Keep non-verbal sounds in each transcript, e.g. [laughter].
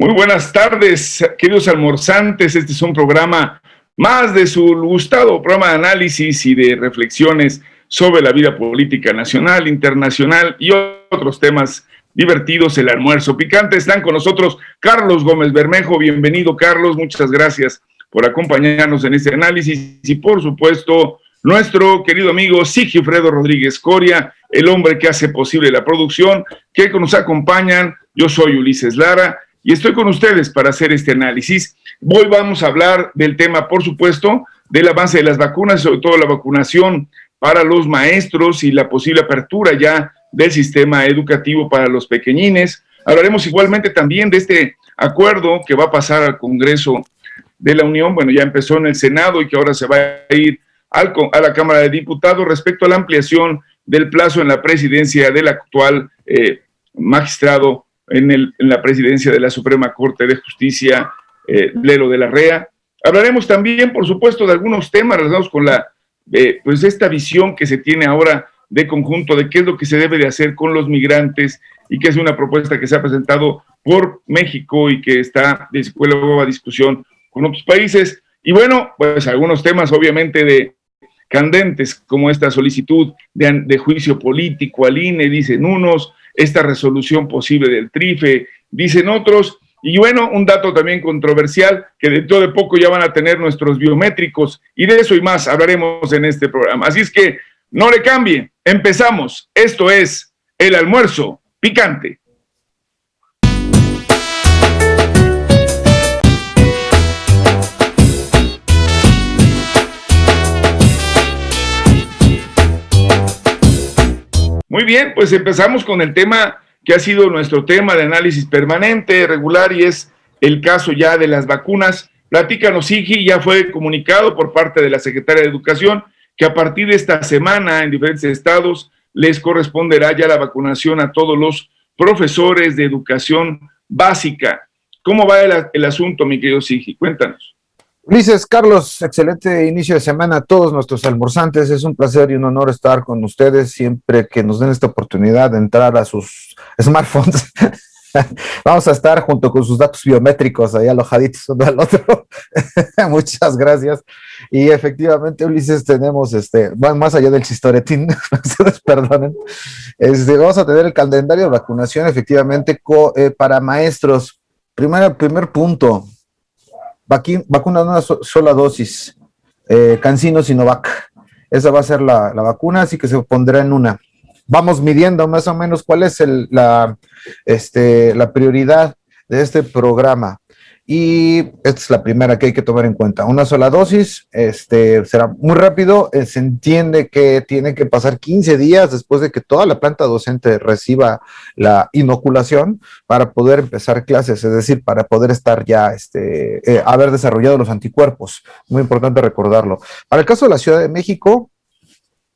Muy buenas tardes, queridos almorzantes. Este es un programa más de su gustado programa de análisis y de reflexiones sobre la vida política nacional, internacional y otros temas divertidos. El almuerzo picante. Están con nosotros Carlos Gómez Bermejo. Bienvenido, Carlos. Muchas gracias por acompañarnos en este análisis. Y por supuesto, nuestro querido amigo Sigifredo Rodríguez Coria, el hombre que hace posible la producción, que nos acompañan. Yo soy Ulises Lara y estoy con ustedes para hacer este análisis. Hoy vamos a hablar del tema, por supuesto, del avance de las vacunas, sobre todo la vacunación para los maestros y la posible apertura ya del sistema educativo para los pequeñines. Hablaremos igualmente también de este acuerdo que va a pasar al Congreso de la Unión, bueno, ya empezó en el Senado y que ahora se va a ir al, a la Cámara de Diputados respecto a la ampliación del plazo en la presidencia del actual eh, magistrado en, la presidencia de la Suprema Corte de Justicia, eh, Lelo de la Rea. Hablaremos también, por supuesto, de algunos temas relacionados con la, eh, pues esta visión que se tiene ahora de conjunto de qué es lo que se debe de hacer con los migrantes y que es una propuesta que se ha presentado por México y que está de a discusión con otros países. Y bueno, pues algunos temas obviamente de candentes como esta solicitud de, de juicio político al INE, dicen unos, esta resolución posible del TRIFE, dicen otros. Y bueno, un dato también controversial, que dentro de poco ya van a tener nuestros biométricos, y de eso y más hablaremos en este programa. Así es que no le cambie, empezamos. Esto es el almuerzo picante. Muy bien, pues empezamos con el tema que ha sido nuestro tema de análisis permanente, regular, y es el caso ya de las vacunas. Platícanos, Igi, ya fue comunicado por parte de la Secretaria de Educación que a partir de esta semana en diferentes estados les corresponderá ya la vacunación a todos los profesores de educación básica. ¿Cómo va el, el asunto, mi querido Sigi? Cuéntanos. Ulises, Carlos, excelente inicio de semana a todos nuestros almorzantes. Es un placer y un honor estar con ustedes siempre que nos den esta oportunidad de entrar a sus smartphones. [laughs] Vamos a estar junto con sus datos biométricos ahí alojaditos uno al otro. [laughs] Muchas gracias. Y efectivamente, Ulises, tenemos este, más allá del chistoretín, [laughs] ustedes perdonen, este, vamos a tener el calendario de vacunación efectivamente eh, para maestros. Primer, primer punto, vacuna de una sola dosis, eh, Cancino Sinovac. Esa va a ser la, vacuna, así que se pondrá en una. Vamos midiendo más o menos cuál es la, este, la prioridad de este programa. Y esta es la primera que hay que tomar en cuenta. Una sola dosis, este, será muy rápido. Eh, se entiende que tiene que pasar 15 días después de que toda la planta docente reciba la inoculación para poder empezar clases, es decir, para poder estar ya, este, eh, haber desarrollado los anticuerpos. Muy importante recordarlo. Para el caso de la Ciudad de México,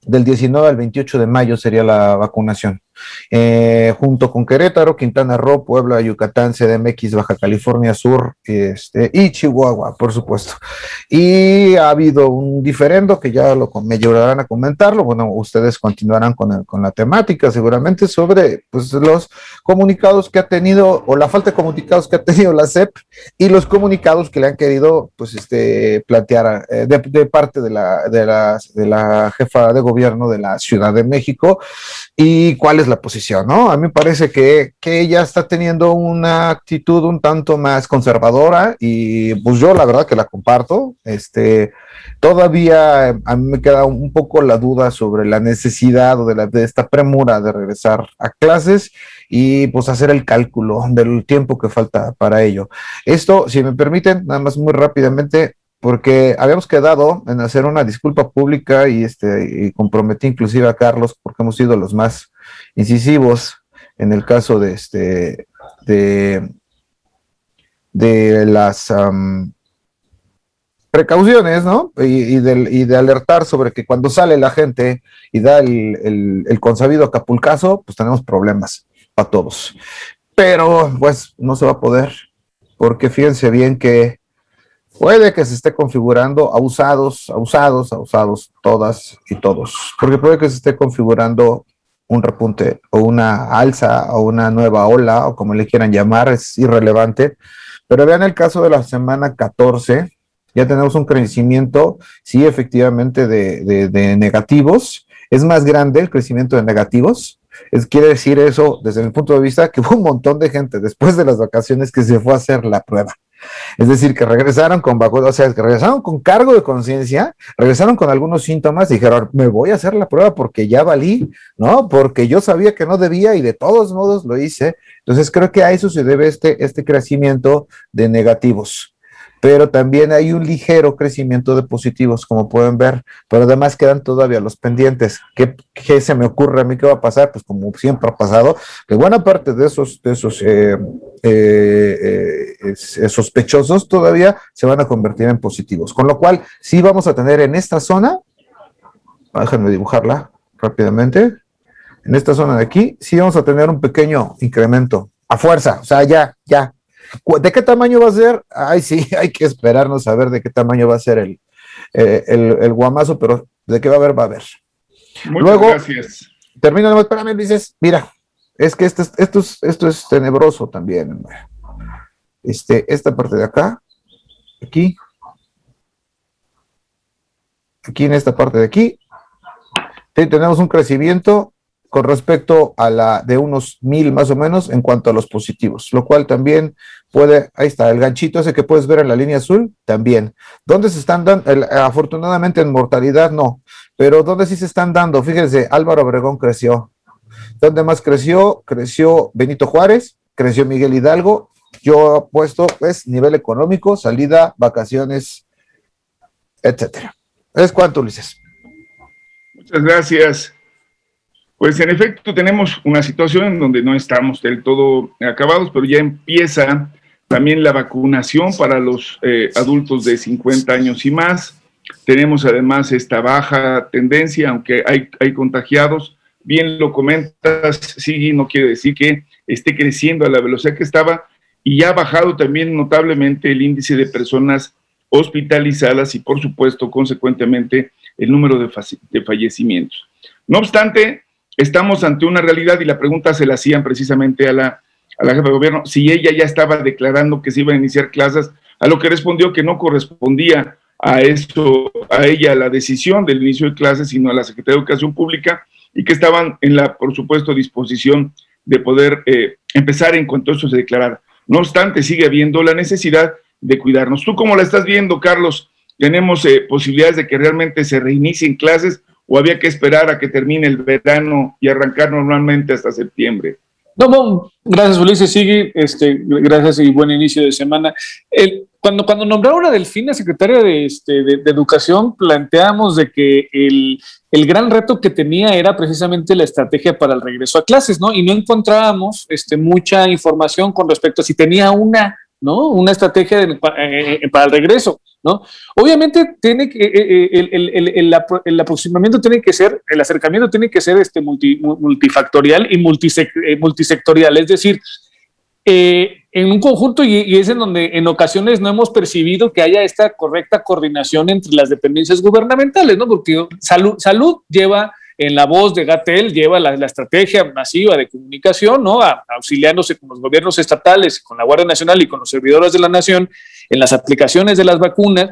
del 19 al 28 de mayo sería la vacunación. Eh, junto con Querétaro, Quintana Roo, Puebla, Yucatán, CDMX, Baja California Sur este, y Chihuahua, por supuesto. Y ha habido un diferendo que ya lo, me ayudarán a comentarlo. Bueno, ustedes continuarán con, con la temática seguramente sobre pues, los comunicados que ha tenido o la falta de comunicados que ha tenido la CEP y los comunicados que le han querido pues, este, plantear eh, de, de, parte de la, de, la, de la jefa de gobierno de la Ciudad de México y cuál la posición, ¿no? A mí me parece que, que, ella está teniendo una actitud un tanto más conservadora y pues yo la verdad que la comparto. Este, todavía a mí me queda un poco la duda sobre la necesidad o de, la, de esta premura de regresar a clases y pues hacer el cálculo del tiempo que falta para ello. Esto, si me permiten, nada más muy rápidamente, porque habíamos quedado en hacer una disculpa pública y, este, y comprometí inclusive a Carlos porque hemos sido los más incisivos en el caso de, este, de, de las precauciones, ¿no? Y, de, alertar sobre que cuando sale la gente y da el, el, consabido acapulcazo, pues tenemos problemas a todos. Pero pues no se va a poder, porque fíjense bien que puede que se esté configurando abusados, abusados, abusados, todas y todos, porque puede que se esté configurando un repunte o una alza o una nueva ola o como le quieran llamar, es irrelevante. Pero vean el caso de la semana 14, ya tenemos un crecimiento, sí, efectivamente, de, de negativos. Es más grande el crecimiento de negativos, es, quiere decir eso, desde mi punto de vista, que hubo un montón de gente después de las vacaciones que se fue a hacer la prueba. Es decir, que regresaron con bajo, o sea, que regresaron con cargo de conciencia, regresaron con algunos síntomas y dijeron, me voy a hacer la prueba porque ya valí, ¿no? Porque yo sabía que no debía y de todos modos lo hice. Entonces creo que a eso se debe este, este crecimiento de negativos pero también hay un ligero crecimiento de positivos, como pueden ver, pero además quedan todavía los pendientes. ¿Qué, se me ocurre a mí que va a pasar? Pues como siempre ha pasado, que buena parte de esos, de esos eh, eh, eh, sospechosos todavía se van a convertir en positivos, con lo cual sí vamos a tener en esta zona, déjenme dibujarla rápidamente, en esta zona de aquí, sí vamos a tener un pequeño incremento a fuerza, o sea, ya, ya, ¿De qué tamaño va a ser? Ay, sí, [laughs] hay que esperarnos a ver de qué tamaño va a ser el, eh, el, guamazo, pero de qué va a haber, va a haber. Muchas Luego, gracias. Termina, espérame, dices, mira, es que esto es, esto es, esto es tenebroso también. Este, esta parte de acá, aquí, aquí en esta parte de aquí, tenemos un crecimiento con respecto a la de unos mil más o menos en cuanto a los positivos, lo cual también puede, ahí está, el ganchito ese que puedes ver en la línea azul, también. ¿Dónde se están dando? afortunadamente en mortalidad no, pero ¿dónde sí se están dando? Fíjense, Álvaro Obregón creció. ¿Dónde más creció? Creció Benito Juárez, creció Miguel Hidalgo. Yo he puesto, pues, nivel económico, salida, vacaciones, etcétera. ¿Es cuánto, Ulises? Muchas gracias. Pues en efecto tenemos una situación en donde no estamos del todo acabados, pero ya empieza también la vacunación para los eh, adultos de 50 años y más. Tenemos además esta baja tendencia, aunque hay, hay contagiados. Bien lo comentas, sí, no quiere decir que esté creciendo a la velocidad que estaba y ya ha bajado también notablemente el índice de personas hospitalizadas y por supuesto, consecuentemente, el número de, de fallecimientos. No obstante, estamos ante una realidad y la pregunta se la hacían precisamente a la, a la jefa de gobierno, si ella ya estaba declarando que se iban a iniciar clases, a lo que respondió que no correspondía a eso, a ella la decisión del inicio de clases, sino a la Secretaría de Educación Pública y que estaban en la, por supuesto, disposición de poder eh, empezar en cuanto eso se declarara. No obstante, sigue habiendo la necesidad de cuidarnos. ¿Tú cómo la estás viendo, Carlos? ¿Tenemos eh, posibilidades de que realmente se reinicien clases o había que esperar a que termine el verano y arrancar normalmente hasta septiembre? No, gracias Ulises, sigue, este, gracias y buen inicio de semana. El, cuando, cuando nombraron a Delfina secretaria de, este, de, Educación, planteamos de que el, el, gran reto que tenía era precisamente la estrategia para el regreso a clases, ¿no? Y no encontrábamos este, mucha información con respecto a si tenía una, ¿no? Una estrategia eh, eh, para el regreso. ¿No? Obviamente tiene que, eh, eh, el, el, el, aproximamiento tiene que ser, el acercamiento tiene que ser este multifactorial y eh, multisectorial, es decir, en un conjunto y, es en donde en ocasiones no hemos percibido que haya esta correcta coordinación entre las dependencias gubernamentales, ¿no? Porque salud, salud lleva en la voz de Gatel lleva la, estrategia masiva de comunicación, ¿no? auxiliándose con los gobiernos estatales, con la Guardia Nacional y con los servidores de la Nación en las aplicaciones de las vacunas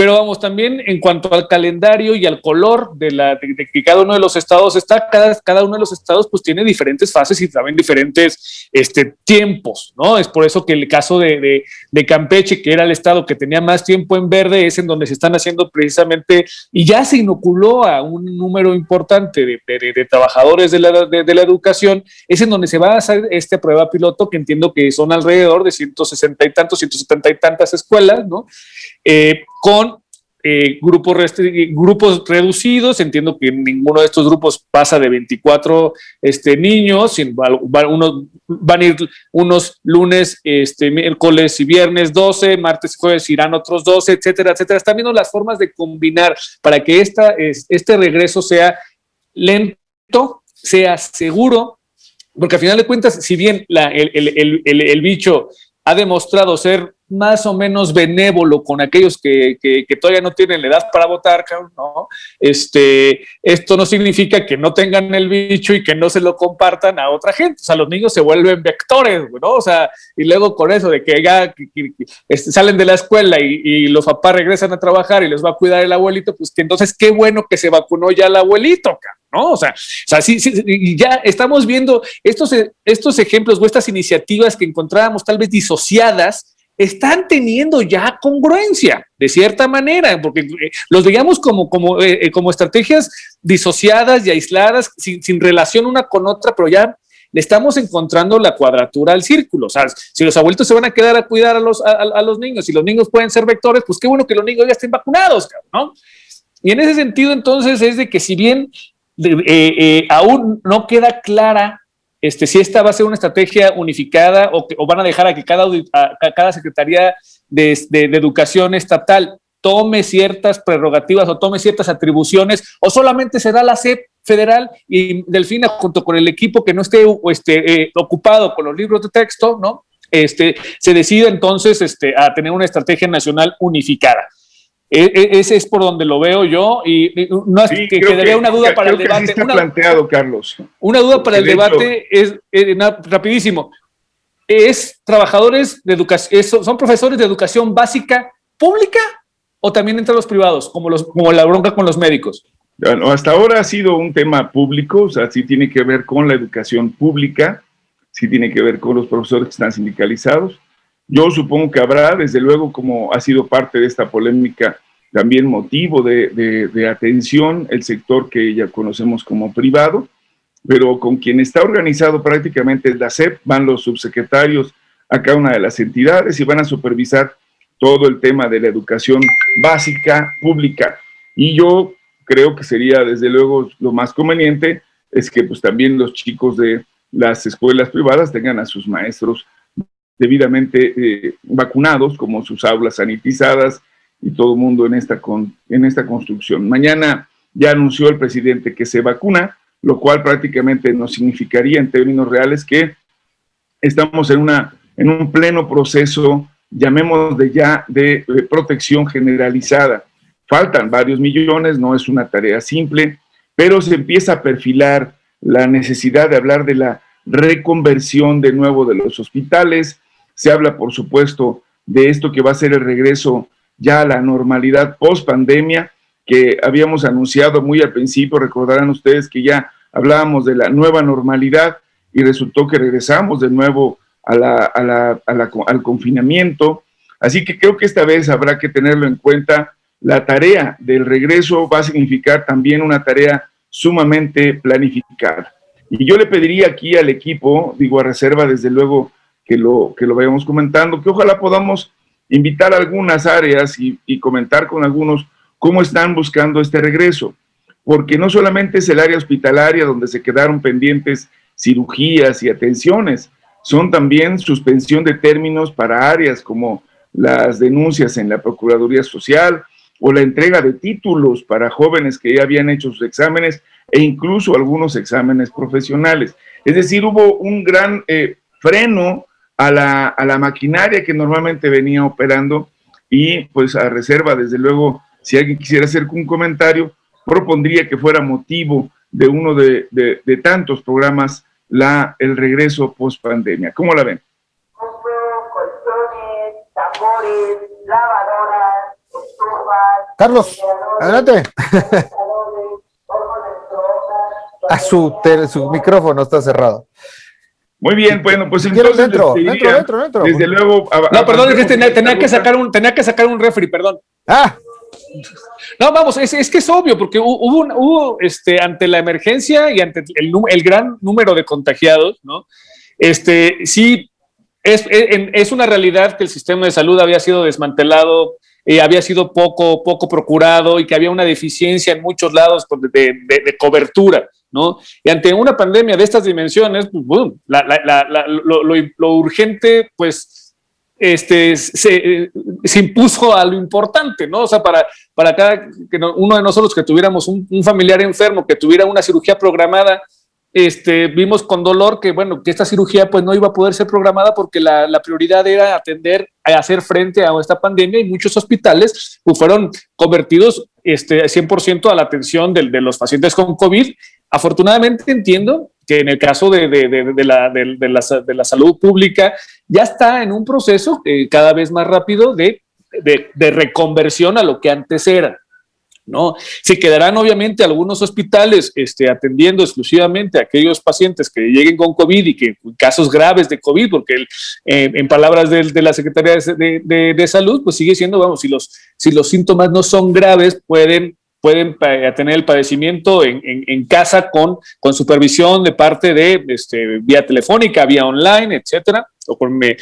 pero vamos, también en cuanto al calendario y al color de, la, de, que cada uno de los estados está, cada, cada uno de los estados pues tiene diferentes fases y también diferentes este, tiempos, ¿no? Es por eso que el caso de, de, Campeche, que era el estado que tenía más tiempo en verde, es en donde se están haciendo precisamente, y ya se inoculó a un número importante de, trabajadores de la, de, la educación, es en donde se va a hacer esta prueba piloto, que entiendo que son alrededor de 160 y tantos, 170 y tantas escuelas, ¿no? Eh, con eh, grupos, grupos reducidos, entiendo que ninguno de estos grupos pasa de 24 este, niños, unos, van a ir unos lunes, este, miércoles y viernes 12, martes y jueves irán otros 12, etcétera, etcétera. Están viendo las formas de combinar para que esta, este regreso sea lento, sea seguro, porque al final de cuentas, si bien el, el, el, el bicho ha demostrado ser más o menos benévolo con aquellos que, todavía no tienen la edad para votar, ¿no? Este, esto no significa que no tengan el bicho y que no se lo compartan a otra gente. O sea, los niños se vuelven vectores, ¿no? O sea, y luego con eso de que ya salen de la escuela y, los papás regresan a trabajar y les va a cuidar el abuelito, pues que entonces qué bueno que se vacunó ya el abuelito, ¿no? O sea, o sea sí, sí, ya estamos viendo estos, estos ejemplos o estas iniciativas que encontrábamos tal vez disociadas, están teniendo ya congruencia, de cierta manera, porque eh, los veíamos como, como, eh, eh, como estrategias disociadas y aisladas, sin, relación una con otra, pero ya le estamos encontrando la cuadratura al círculo. O sea, si los abuelitos se van a quedar a cuidar a los, a, los niños y los niños pueden ser vectores, pues qué bueno que los niños ya estén vacunados, ¿no? Y en ese sentido, entonces, es de que si bien aún no queda clara este, si esta va a ser una estrategia unificada o, o van a dejar a que cada, cada Secretaría de, Educación Estatal tome ciertas prerrogativas o tome ciertas atribuciones, o solamente será la SEP federal y Delfina junto con el equipo que no esté este, eh, ocupado con los libros de texto, ¿no? Este, se decide entonces este, a tener una estrategia nacional unificada. E, e, ese es por donde lo veo yo y no es que quedaría una duda para el debate. una, planteado, Carlos. Una duda para el debate es eh, rapidísimo. ¿Es trabajadores de educación, son profesores de educación básica pública o también entre los privados, como, los, como la bronca con los médicos? Bueno, hasta ahora ha sido un tema público, o sea, sí tiene que ver con la educación pública, sí tiene que ver con los profesores que están sindicalizados yo supongo que habrá, desde luego, como ha sido parte de esta polémica, también motivo de, atención el sector que ya conocemos como privado, pero con quien está organizado prácticamente la SEP, van los subsecretarios a cada una de las entidades y van a supervisar todo el tema de la educación básica pública. Y yo creo que sería desde luego lo más conveniente es que pues también los chicos de las escuelas privadas tengan a sus maestros debidamente eh, vacunados, como sus aulas sanitizadas y todo el mundo en esta, con, en esta construcción. Mañana ya anunció el presidente que se vacuna, lo cual prácticamente nos significaría en términos reales que estamos en, una, en un pleno proceso, llamemos de ya, de, de protección generalizada. Faltan varios millones, no es una tarea simple, pero se empieza a perfilar la necesidad de hablar de la reconversión de nuevo de los hospitales, se habla, por supuesto, de esto que va a ser el regreso ya a la normalidad post pandemia, que habíamos anunciado muy al principio, recordarán ustedes que ya hablábamos de la nueva normalidad y resultó que regresamos de nuevo al confinamiento. Así que creo que esta vez habrá que tenerlo en cuenta. La tarea del regreso va a significar también una tarea sumamente planificada. Y yo le pediría aquí al equipo, digo a reserva desde luego que lo, que lo vayamos comentando, que ojalá podamos invitar algunas áreas y, comentar con algunos cómo están buscando este regreso, porque no solamente es el área hospitalaria donde se quedaron pendientes cirugías y atenciones, son también suspensión de términos para áreas como las denuncias en la Procuraduría Social o la entrega de títulos para jóvenes que ya habían hecho sus exámenes e incluso algunos exámenes profesionales. Es decir, hubo un gran eh, freno a la, a la maquinaria que normalmente venía operando y pues a reserva, desde luego, si alguien quisiera hacer un comentario, propondría que fuera motivo de uno de, de, tantos programas la, el regreso post pandemia. ¿Cómo la ven? Carlos, adelante. [laughs] a su, su micrófono está cerrado. Muy bien, bueno, pues entonces dentro, dentro, dentro, dentro, Desde luego. no, perdón, es que tenía, que sacar un, tenía que sacar un refri, perdón. Ah. No, vamos, es, es que es obvio, porque hubo, hubo este, ante la emergencia y ante el, el gran número de contagiados, ¿no? Este, sí, es, es, una realidad que el sistema de salud había sido desmantelado, eh, había sido poco, poco procurado y que había una deficiencia en muchos lados de, de, de cobertura. ¿No? Y ante una pandemia de estas dimensiones, pues, lo, urgente, pues, este, se, impuso a lo importante, ¿no? O sea, para, para cada que uno de nosotros que tuviéramos un, familiar enfermo, que tuviera una cirugía programada, este, vimos con dolor que, bueno, que esta cirugía pues no iba a poder ser programada porque la, prioridad era atender, a hacer frente a esta pandemia y muchos hospitales pues, fueron convertidos este, 100% a la atención de, los pacientes con COVID. Afortunadamente entiendo que en el caso de, la, salud pública ya está en un proceso eh, cada vez más rápido de, reconversión a lo que antes era. ¿no? Se quedarán obviamente algunos hospitales este, atendiendo exclusivamente a aquellos pacientes que lleguen con COVID y que casos graves de COVID, porque eh, en palabras de, de, la Secretaría de, Salud, pues sigue siendo, vamos, si los síntomas no son graves, pueden pueden tener el padecimiento en, en, en, casa con, con supervisión de parte de este, vía telefónica, vía online, etcétera, o con, eh,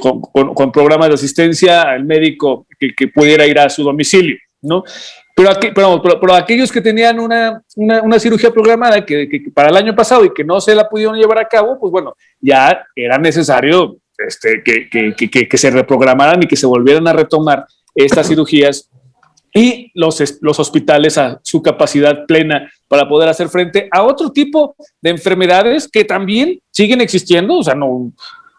con, con, programas de asistencia al médico que, que, pudiera ir a su domicilio, ¿no? Pero, aquí, pero, pero, aquellos que tenían una, una, una cirugía programada que, que, para el año pasado y que no se la pudieron llevar a cabo, pues bueno, ya era necesario este, que, que, se reprogramaran y que se volvieran a retomar estas cirugías y los, los hospitales a su capacidad plena para poder hacer frente a otro tipo de enfermedades que también siguen existiendo, o sea, no,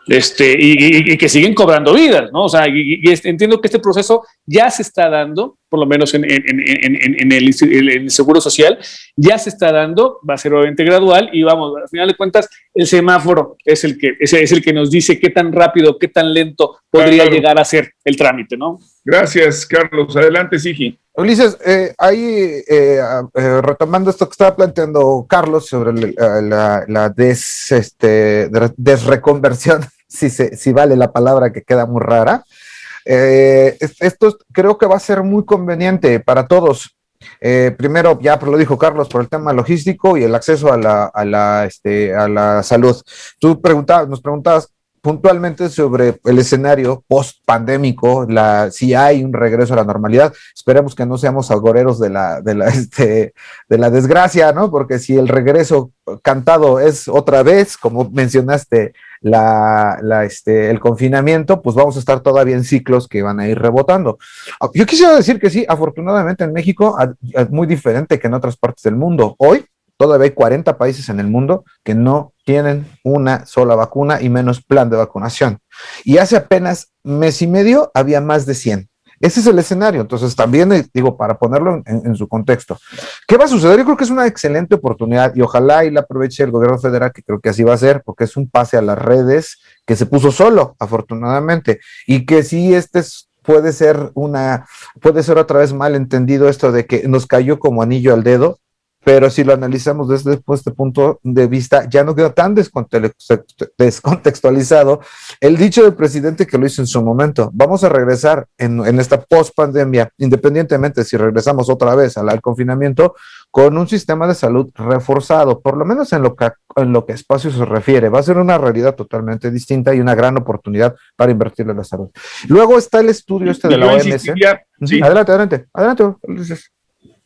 este, y, que siguen cobrando vidas, ¿no? O sea, y, entiendo que este proceso ya se está dando, por lo menos en, en, en, en el, el, Seguro Social, ya se está dando, va a ser obviamente gradual y vamos, al final de cuentas, el semáforo es el que, es, es el que nos dice qué tan rápido, qué tan lento podría llegar a ser el trámite, ¿no? Gracias, Carlos. Adelante, Sigi. Ulises, eh, ahí eh, eh, retomando esto que estaba planteando Carlos sobre la, la, este, desreconversión, [laughs] si, se, si vale la palabra que queda muy rara, esto creo que va a ser muy conveniente para todos. primero, ya lo dijo Carlos, por el tema logístico y el acceso a la, a la, este, salud. Tú preguntabas, nos preguntabas puntualmente sobre el escenario post pandémico, la, si hay un regreso a la normalidad. Esperemos que no seamos agoreros de la, de la, [laughs] este, de la desgracia, ¿no? Porque si el regreso cantado es otra vez, como mencionaste, la, este, el confinamiento, pues vamos a estar todavía en ciclos que van a ir rebotando. Yo quisiera decir que sí, afortunadamente en México es muy diferente que en otras partes del mundo. Hoy todavía hay 40 países en el mundo que no tienen una sola vacuna y menos plan de vacunación. Y hace apenas mes y medio había más de 100. Ese es el escenario. Entonces, también eh, digo, para ponerlo en, su contexto, ¿qué va a suceder? Yo creo que es una excelente oportunidad y ojalá y la aproveche el gobierno federal, que creo que así va a ser, porque es un pase a las redes que se puso solo, afortunadamente, y que sí, este puede ser una, puede ser otra vez mal entendido esto de que nos cayó como anillo al dedo pero si lo analizamos desde este punto de vista, ya no queda tan descontextualizado el dicho del presidente que lo hizo en su momento. Vamos a regresar en, en esta post pandemia, independientemente si regresamos otra vez al, al, confinamiento, con un sistema de salud reforzado, por lo menos en lo que en lo que espacio se refiere. Va a ser una realidad totalmente distinta y una gran oportunidad para invertir en la salud. Luego está el estudio este de la OMS. Sí. Adelante, adelante, adelante.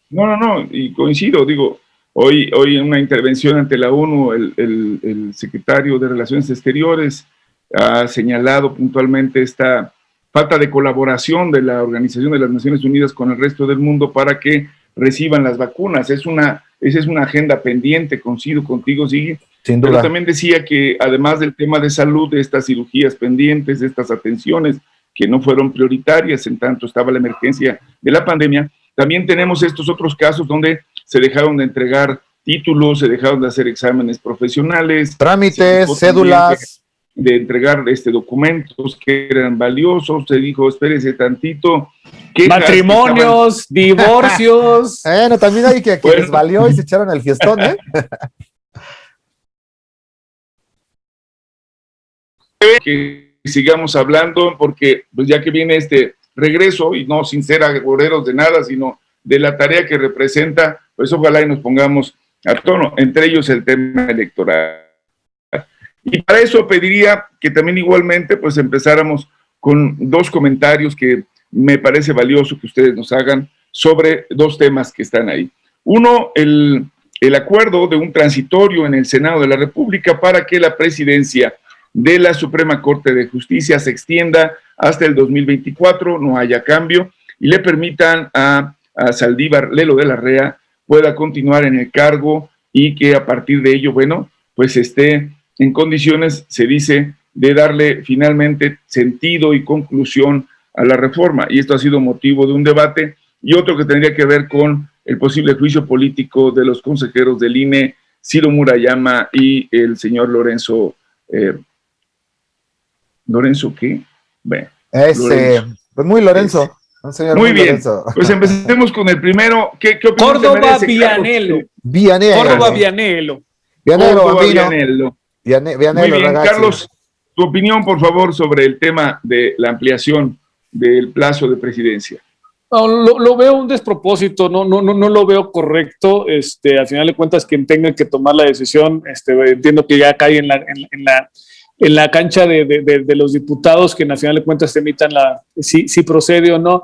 No, no, no, y coincido, digo, hoy, hoy en una intervención ante la ONU, el, el, el secretario de Relaciones Exteriores ha señalado puntualmente esta falta de colaboración de la Organización de las Naciones Unidas con el resto del mundo para que reciban las vacunas. Es una, esa es una agenda pendiente, coincido contigo, sigue. Sin duda. Pero también decía que además del tema de salud, de estas cirugías pendientes, de estas atenciones que no fueron prioritarias en tanto estaba la emergencia de la pandemia, también tenemos estos otros casos donde se dejaron de entregar títulos, se dejaron de hacer exámenes profesionales. Trámites, cédulas. De, entregar este, documentos que eran valiosos. Se dijo, espérese tantito. Matrimonios, [laughs] divorcios. [laughs] bueno, también hay que, que les valió y se echaron el fiestón, ¿eh? [laughs] que sigamos hablando porque pues ya que viene este regreso y no sin ser agoreros de nada, sino de la tarea que representa, pues ojalá y nos pongamos a tono, entre ellos el tema electoral. Y para eso pediría que también igualmente pues empezáramos con dos comentarios que me parece valioso que ustedes nos hagan sobre dos temas que están ahí. Uno, el, el acuerdo de un transitorio en el Senado de la República para que la presidencia de la Suprema Corte de Justicia se extienda hasta el 2024, no haya cambio, y le permitan a, a Saldívar Lelo de la Rea pueda continuar en el cargo y que a partir de ello, bueno, pues esté en condiciones, se dice, de darle finalmente sentido y conclusión a la reforma. Y esto ha sido motivo de un debate y otro que tendría que ver con el posible juicio político de los consejeros del INE, Ciro Murayama y el señor Lorenzo. Eh, ¿Lorenzo qué? Bueno, Ese, pues muy Lorenzo. muy, bien. Pues empecemos con el primero. ¿Qué, qué Córdoba Vianelo. Vianelo. Córdoba Vianelo. Vianelo, Vianelo. Muy bien, Carlos, tu opinión, por favor, sobre el tema de la ampliación del plazo de presidencia. lo, veo un despropósito, no, no, no, no lo veo correcto. Este, al final de cuentas, quien tenga que tomar la decisión, este, entiendo que ya cae en la, en, la, en la cancha de, de, los diputados que al final de cuentas se emitan la, si, si procede o no.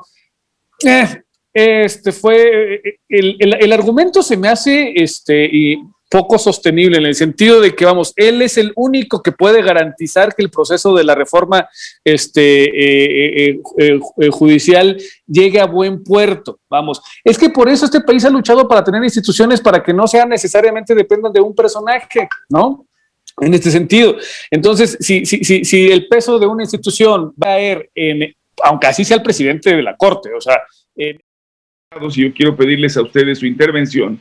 Eh, este fue el, el, el, argumento se me hace este y poco sostenible en el sentido de que, vamos, él es el único que puede garantizar que el proceso de la reforma este, eh, eh, eh, judicial llegue a buen puerto. Vamos, es que por eso este país ha luchado para tener instituciones para que no sean necesariamente dependan de un personaje, ¿no? En este sentido. Entonces, si, el peso de una institución va a ir aunque así sea el presidente de la Corte, o sea... si yo quiero pedirles a ustedes su intervención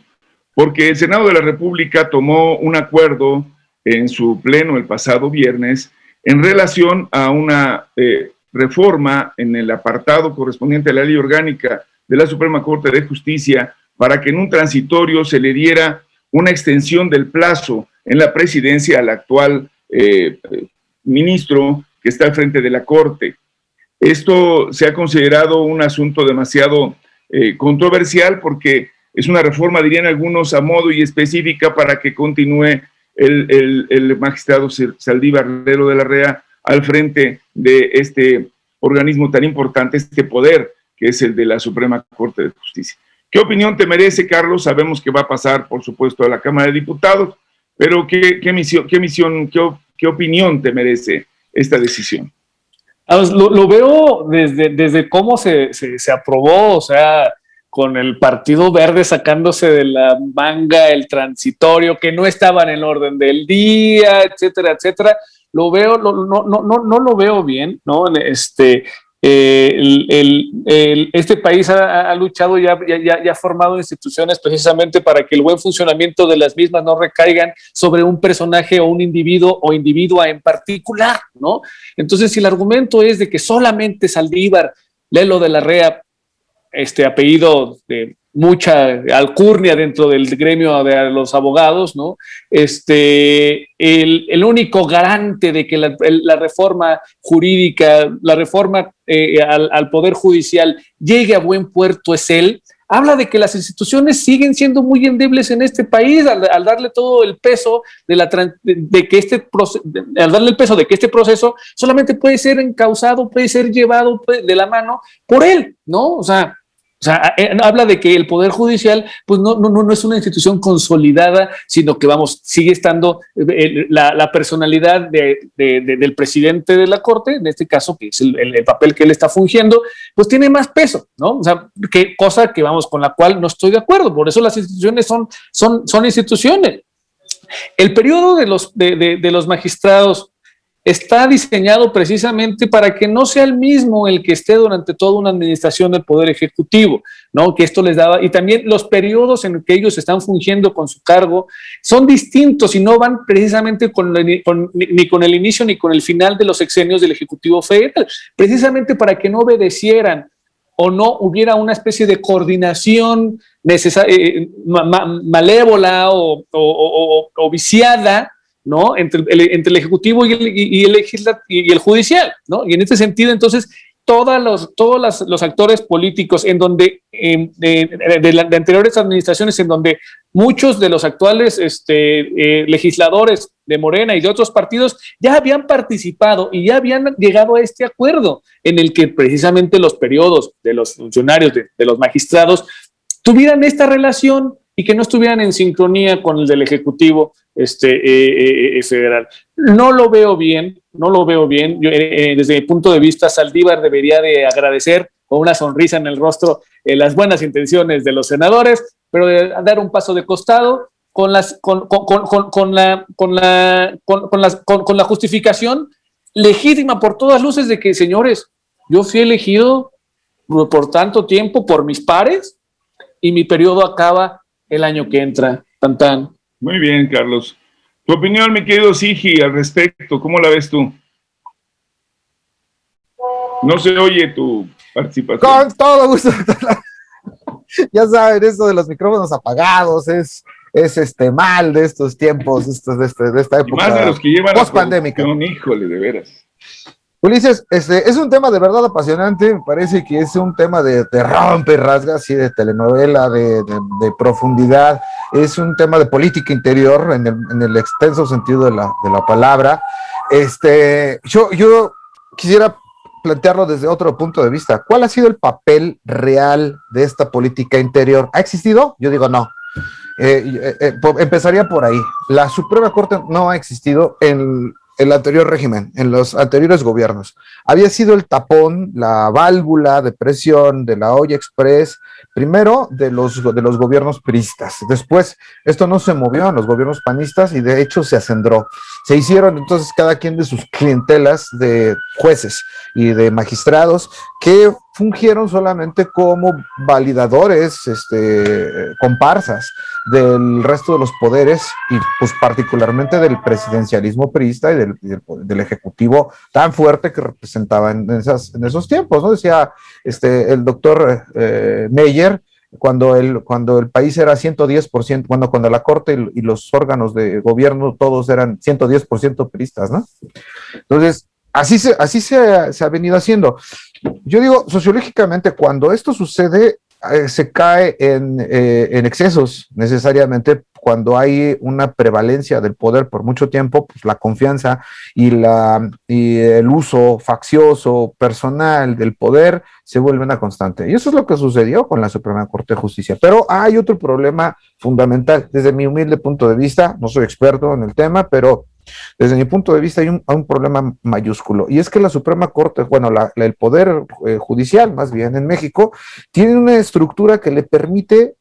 porque el Senado de la República tomó un acuerdo en su pleno el pasado viernes en relación a una eh, reforma en el apartado correspondiente a la ley orgánica de la Suprema Corte de Justicia para que en un transitorio se le diera una extensión del plazo en la presidencia al actual eh, ministro que está al frente de la Corte. Esto se ha considerado un asunto demasiado eh, controversial porque es una reforma, dirían algunos, a modo y específica para que continúe el, magistrado Saldívar de la REA al frente de este organismo tan importante, este poder que es el de la Suprema Corte de Justicia. ¿Qué opinión te merece, Carlos? Sabemos que va a pasar, por supuesto, a la Cámara de Diputados, pero ¿qué, misión, qué, misión qué, opinión te merece esta decisión? Lo, veo desde, desde cómo se, se, se aprobó, o sea, con el Partido Verde sacándose de la manga el transitorio, que no estaba en el orden del día, etcétera, etcétera. Lo veo, no, no, no, no lo veo bien, ¿no? Este, eh, este país ha, luchado y ha, ya, ha formado instituciones precisamente para que el buen funcionamiento de las mismas no recaigan sobre un personaje o un individuo o individua en particular, ¿no? Entonces, si el argumento es de que solamente Saldívar, Lelo de la Rea, este apellido de mucha alcurnia dentro del gremio de los abogados, ¿no? Este, el, único garante de que la, reforma jurídica, la reforma eh, al, Poder Judicial llegue a buen puerto es él, habla de que las instituciones siguen siendo muy endebles en este país al, darle todo el peso de, la, de, que este al darle el peso de que este proceso solamente puede ser encausado, puede ser llevado de la mano por él, ¿no? O sea, o sea, eh, habla de que el Poder Judicial, pues no, no, no es una institución consolidada, sino que, vamos, sigue estando eh, la, personalidad del presidente de la Corte, en este caso, que es el, papel que él está fungiendo, pues tiene más peso, ¿no? O sea, que cosa que, vamos, con la cual no estoy de acuerdo. Por eso las instituciones son, son, son instituciones. El periodo de los, de, de los magistrados está diseñado precisamente para que no sea el mismo el que esté durante toda una administración del Poder Ejecutivo, ¿no? Que esto les daba, y también los periodos en que ellos están fungiendo con su cargo son distintos y no van precisamente con, ni con el inicio ni con el final de los exenios del Ejecutivo Federal, precisamente para que no obedecieran o no hubiera una especie de coordinación eh, malévola o, o viciada ¿no? Entre el, entre el Ejecutivo y el, y, el, y el Judicial, ¿no? Y en este sentido, entonces, todos los, todos los actores políticos en donde, de, anteriores administraciones, en donde muchos de los actuales este, eh, legisladores de Morena y de otros partidos ya habían participado y ya habían llegado a este acuerdo en el que precisamente los periodos de los funcionarios, de, de los magistrados, tuvieran esta relación y que no estuvieran en sincronía con el del Ejecutivo este, eh, eh, eh, federal. No lo veo bien, no lo veo bien. desde mi punto de vista, Saldívar debería de agradecer con una sonrisa en el rostro las buenas intenciones de los senadores, pero de dar un paso de costado con, la, con, la justificación legítima por todas luces de que, señores, yo fui elegido por tanto tiempo por mis pares y mi periodo acaba el año que entra. Tan, tan. Muy bien, Carlos. Tu opinión, mi querido Sigi, al respecto, ¿cómo la ves tú? No se oye tu participación. Con todo gusto. [laughs] ya saben, eso de los micrófonos apagados es, es este mal de estos tiempos, de, este, de esta época. más de los que llevan post pandémica. Híjole, de veras. Ulises, este, es un tema de verdad apasionante, me parece que es un tema de, de rompe, rasga, así de telenovela, de, profundidad, es un tema de política interior en el, en el extenso sentido de la, de la, palabra. Este, yo, yo quisiera plantearlo desde otro punto de vista. ¿Cuál ha sido el papel real de esta política interior? ¿Ha existido? Yo digo no. Eh, eh, eh, empezaría por ahí. La Suprema Corte no ha existido en el anterior régimen, en los anteriores gobiernos. Había sido el tapón, la válvula de presión de la olla express, primero de los, de los gobiernos priistas. Después, esto no se movió en los gobiernos panistas y de hecho se acendró. Se hicieron entonces cada quien de sus clientelas de jueces y de magistrados que fungieron solamente como validadores, este, comparsas del resto de los poderes y pues particularmente del presidencialismo priista y del, del, ejecutivo tan fuerte que representaba en, esas, en esos tiempos, ¿no? Decía este, el doctor eh, Meyer, cuando el, cuando el país era 110%, bueno, cuando la corte y, los órganos de gobierno todos eran 110% priistas, ¿no? Entonces, así se, así se, ha venido haciendo. Yo digo, sociológicamente, cuando esto sucede, eh, se cae en, eh, en, excesos necesariamente cuando hay una prevalencia del poder por mucho tiempo, pues la confianza y, la, y el uso faccioso personal del poder se vuelve una constante. Y eso es lo que sucedió con la Suprema Corte de Justicia. Pero hay otro problema fundamental desde mi humilde punto de vista, no soy experto en el tema, pero desde mi punto de vista hay un, problema mayúsculo y es que la Suprema Corte, bueno, el Poder eh, Judicial más bien en México, tiene una estructura que le permite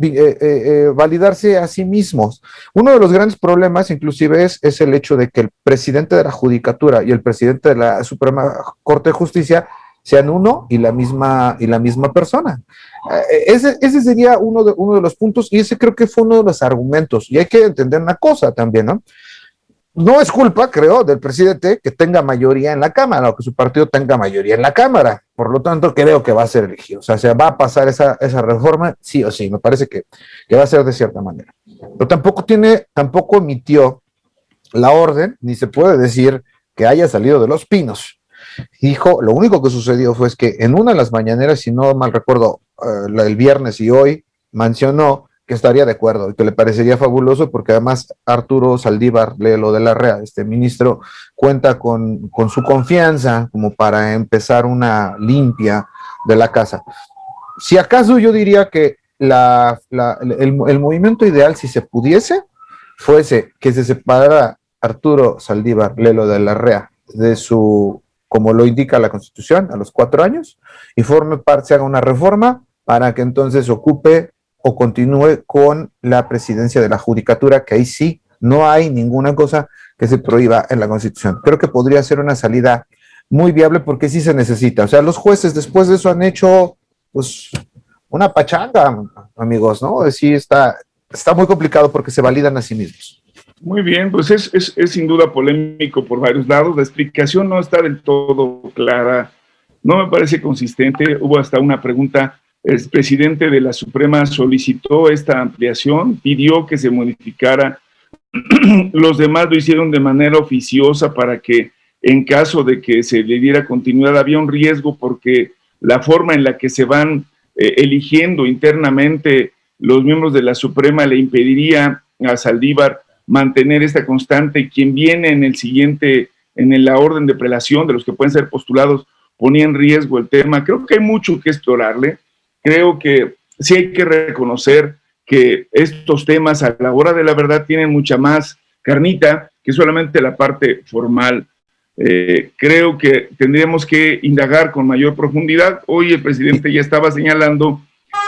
eh, eh, validarse a sí mismos. Uno de los grandes problemas inclusive es, es el hecho de que el presidente de la Judicatura y el presidente de la Suprema Corte de Justicia sean uno y la misma, y la misma persona. Ese, ese, sería uno de, uno de los puntos y ese creo que fue uno de los argumentos. Y hay que entender una cosa también, ¿no? No es culpa, creo, del presidente que tenga mayoría en la Cámara o que su partido tenga mayoría en la Cámara. Por lo tanto, creo que va a ser elegido. O sea, se va a pasar esa, esa reforma, sí o sí. Me parece que, que, va a ser de cierta manera. Pero tampoco tiene, tampoco emitió la orden, ni se puede decir que haya salido de los pinos. Dijo, lo único que sucedió fue que en una de las mañaneras, si no mal recuerdo, eh, del viernes y hoy, mencionó que estaría de acuerdo y que le parecería fabuloso porque además Arturo Saldívar, lo de la REA, este ministro, cuenta con, su confianza como para empezar una limpia de la casa. Si acaso yo diría que la, el, el, movimiento ideal, si se pudiese, fuese que se separara Arturo Saldívar, Lelo de la REA, de su, como lo indica la Constitución, a los cuatro años, y forme parte, se haga una reforma para que entonces ocupe o continúe con la presidencia de la judicatura, que ahí sí no hay ninguna cosa que se prohíba en la Constitución. Creo que podría ser una salida muy viable porque sí se necesita. O sea, los jueces después de eso han hecho pues una pachanga, amigos, ¿no? Sí, está, está muy complicado porque se validan a sí mismos. Muy bien, pues es, es, es sin duda polémico por varios lados. La explicación no está del todo clara, no me parece consistente. Hubo hasta una pregunta el presidente de la Suprema solicitó esta ampliación, pidió que se modificara. [clears throat] Los demás lo hicieron de manera oficiosa para que en caso de que se le diera continuidad había un riesgo porque la forma en la que se van eh, eligiendo internamente los miembros de la Suprema le impediría a Saldívar mantener esta constante quien viene en el siguiente, en la orden de prelación de los que pueden ser postulados, ponía en riesgo el tema. Creo que hay mucho que explorarle creo que sí hay que reconocer que estos temas a la hora de la verdad tienen mucha más carnita que solamente la parte formal. Eh, creo que tendríamos que indagar con mayor profundidad. Hoy el presidente ya estaba señalando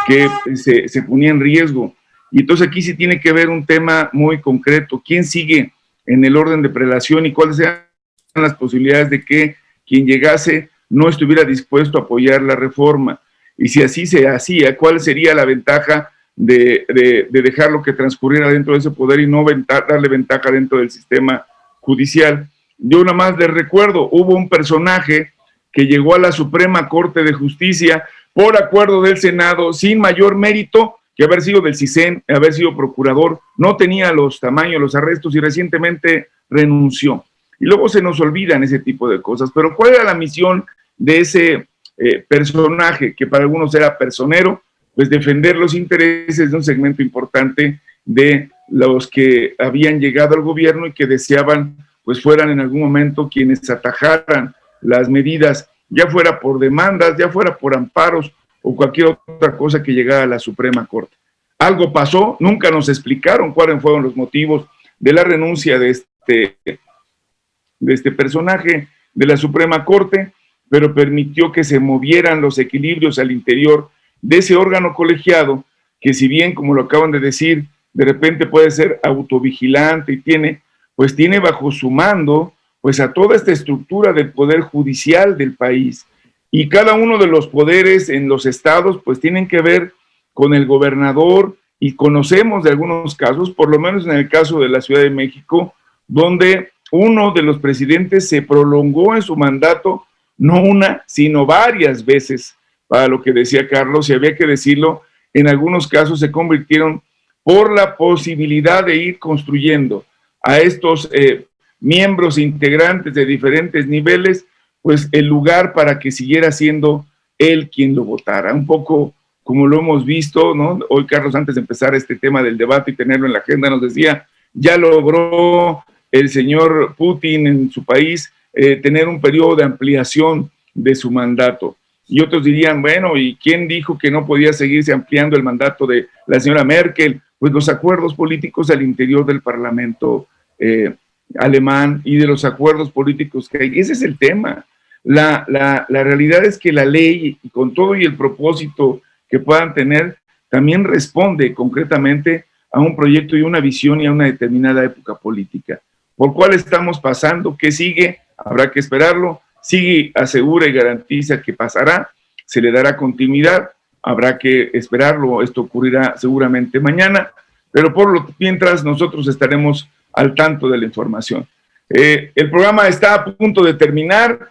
que se, se ponía en riesgo Y entonces aquí sí tiene que ver un tema muy concreto. ¿Quién sigue en el orden de prelación y cuáles sean las posibilidades de que quien llegase no estuviera dispuesto a apoyar la reforma? Y si así se hacía, ¿cuál sería la ventaja de, de, dejarlo que transcurriera dentro de ese poder y no darle ventaja dentro del sistema judicial? Yo nada más les recuerdo, hubo un personaje que llegó a la Suprema Corte de Justicia por acuerdo del Senado sin mayor mérito que haber sido del CISEN, haber sido procurador, no tenía los tamaños, los arrestos y recientemente renunció. Y luego se nos olvidan ese tipo de cosas. Pero ¿cuál era la misión de ese eh, personaje que para algunos era personero? Pues defender los intereses de un segmento importante de los que habían llegado al gobierno y que deseaban pues fueran en algún momento quienes atajaran las medidas, ya fuera por demandas, ya fuera por amparos o cualquier otra cosa que llegara a la Suprema Corte. Algo pasó, nunca nos explicaron cuáles fueron los motivos de la renuncia de este, de este personaje de la Suprema Corte, pero permitió que se movieran los equilibrios al interior de ese órgano colegiado que si bien, como lo acaban de decir, de repente puede ser autovigilante y tiene pues tiene bajo su mando pues a toda esta estructura del poder judicial del país. Y cada uno de los poderes en los estados pues tienen que ver con el gobernador y conocemos de algunos casos, por lo menos en el caso de la Ciudad de México, donde uno de los presidentes se prolongó en su mandato no una, sino varias veces, para lo que decía Carlos, y había que decirlo, en algunos casos se convirtieron por la posibilidad de ir construyendo a estos eh, miembros integrantes de diferentes niveles, pues el lugar para que siguiera siendo él quien lo votara. Un poco como lo hemos visto, ¿no? Hoy Carlos, antes de empezar este tema del debate y tenerlo en la agenda, nos decía, ya logró el señor Putin en su país eh, tener un periodo de ampliación de su mandato. Y otros dirían, bueno, ¿y quién dijo que no podía seguirse ampliando el mandato de la señora Merkel? Pues los acuerdos políticos al interior del Parlamento eh, alemán y de los acuerdos políticos que hay. Ese es el tema. La, la, la, realidad es que la ley, con todo y el propósito que puedan tener, también responde concretamente a un proyecto y una visión y a una determinada época política. ¿Por cuál estamos pasando? ¿Qué sigue? Habrá que esperarlo. Sigue, asegura y garantiza que pasará. Se le dará continuidad. Habrá que esperarlo. Esto ocurrirá seguramente mañana. Pero por lo mientras nosotros estaremos al tanto de la información. Eh, el programa está a punto de terminar.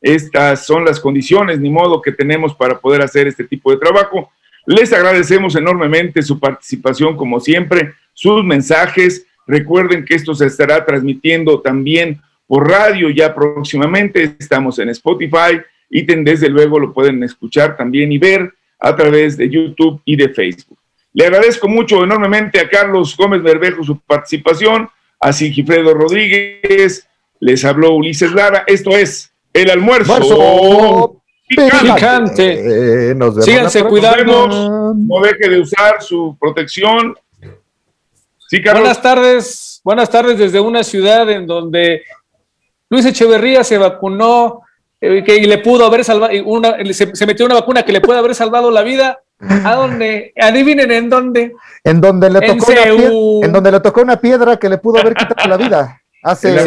Estas son las condiciones, ni modo, que tenemos para poder hacer este tipo de trabajo. Les agradecemos enormemente su participación, como siempre, sus mensajes. Recuerden que esto se estará transmitiendo también por radio ya próximamente. Estamos en Spotify y desde luego lo pueden escuchar también y ver a través de YouTube y de Facebook. Le agradezco mucho enormemente a Carlos Gómez Berbejo su participación a Sigifredo Rodríguez, les habló Ulises Lara. Esto es El Almuerzo. picante. Eh, Síganse cuidando. No deje de usar su protección. Sí, buenas tardes. Buenas tardes desde una ciudad en donde Luis Echeverría se vacunó eh, y le pudo haber salvado, una, se, se metió una vacuna que le puede haber salvado la vida ¿A dónde? Adivinen en dónde. En donde le tocó, una, piedra, en donde le tocó una piedra que le pudo haber quitado la vida. Hace,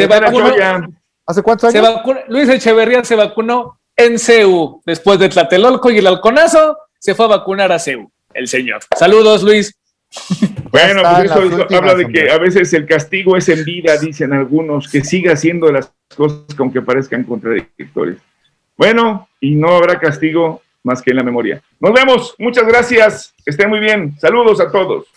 ¿Hace cuántos años? Luis Echeverría se vacunó en CEU después de Tlatelolco y el halconazo se fue a vacunar a CEU, el señor. Saludos, Luis. [laughs] Bueno, pues eso, habla de que a veces el castigo es en vida, dicen algunos, que siga haciendo las cosas aunque parezcan contradictorias. Bueno, y no habrá castigo más que en la memoria. Nos vemos, muchas gracias, estén muy bien, saludos a todos.